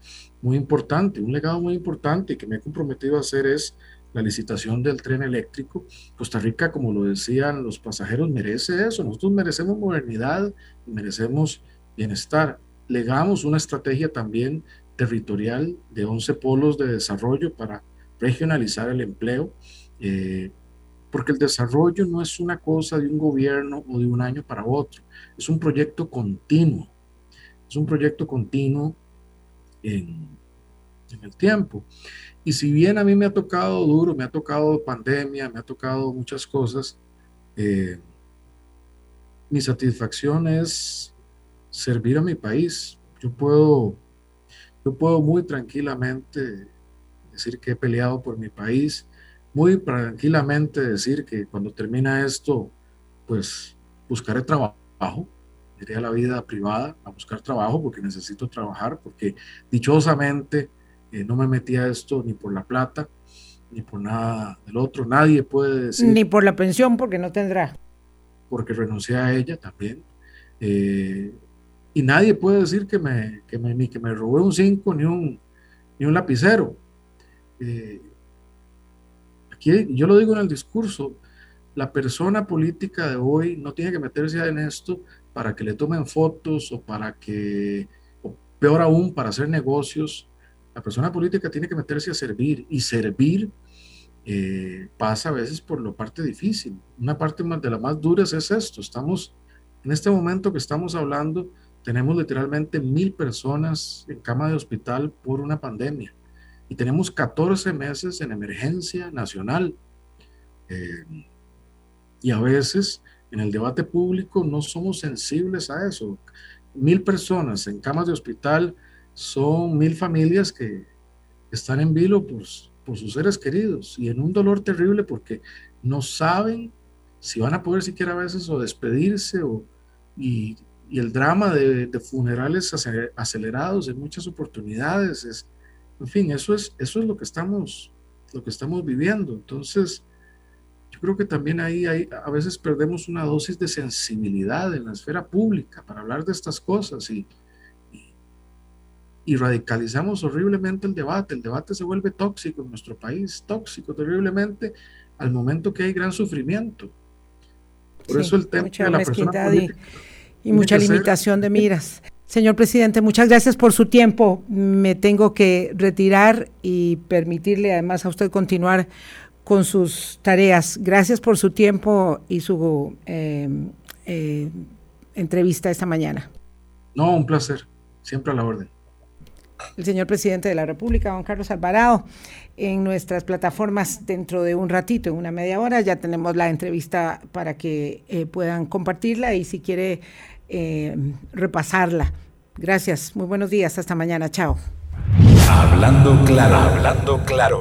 muy importante. Un legado muy importante que me he comprometido a hacer es la licitación del tren eléctrico. Costa Rica, como lo decían los pasajeros, merece eso. Nosotros merecemos modernidad y merecemos bienestar. Legamos una estrategia también territorial de 11 polos de desarrollo para regionalizar el empleo, eh, porque el desarrollo no es una cosa de un gobierno o de un año para otro, es un proyecto continuo, es un proyecto continuo en, en el tiempo. Y si bien a mí me ha tocado duro, me ha tocado pandemia, me ha tocado muchas cosas, eh, mi satisfacción es servir a mi país. Yo puedo yo puedo muy tranquilamente decir que he peleado por mi país, muy tranquilamente decir que cuando termina esto, pues buscaré trabajo, iré a la vida privada a buscar trabajo porque necesito trabajar, porque dichosamente eh, no me metí a esto ni por la plata, ni por nada del otro. Nadie puede decir... Ni por la pensión porque no tendrá. Porque renuncié a ella también. Eh, y nadie puede decir que me, que me, ni que me robé un 5 ni un, ni un lapicero. Eh, aquí yo lo digo en el discurso, la persona política de hoy no tiene que meterse en esto para que le tomen fotos o para que, o peor aún, para hacer negocios. La persona política tiene que meterse a servir y servir eh, pasa a veces por la parte difícil. Una parte de las más duras es esto. Estamos, en este momento que estamos hablando, tenemos literalmente mil personas en cama de hospital por una pandemia y tenemos 14 meses en emergencia nacional. Eh, y a veces en el debate público no somos sensibles a eso. Mil personas en camas de hospital son mil familias que están en vilo por, por sus seres queridos y en un dolor terrible porque no saben si van a poder siquiera a veces o despedirse o, y, y el drama de, de, funerales acelerados en muchas oportunidades. Es, en fin, eso es, eso es lo, que estamos, lo que estamos viviendo. Entonces, yo creo que también ahí hay, a veces perdemos una dosis de sensibilidad en la esfera pública para hablar de estas cosas y, y radicalizamos horriblemente el debate. El debate se vuelve tóxico en nuestro país, tóxico terriblemente al momento que hay gran sufrimiento. Por eso el tema de la persona y, y, mucha limitación de miras. Señor presidente, muchas gracias por su tiempo. Me tengo que retirar y permitirle además a usted continuar con sus tareas. Gracias por su tiempo y su eh, eh, entrevista esta mañana. No, un placer. Siempre a la orden el señor presidente de la República, don Carlos Alvarado, en nuestras plataformas dentro de un ratito, en una media hora, ya tenemos la entrevista para que eh, puedan compartirla y si quiere eh, repasarla. Gracias, muy buenos días, hasta mañana, chao. Hablando hablando claro.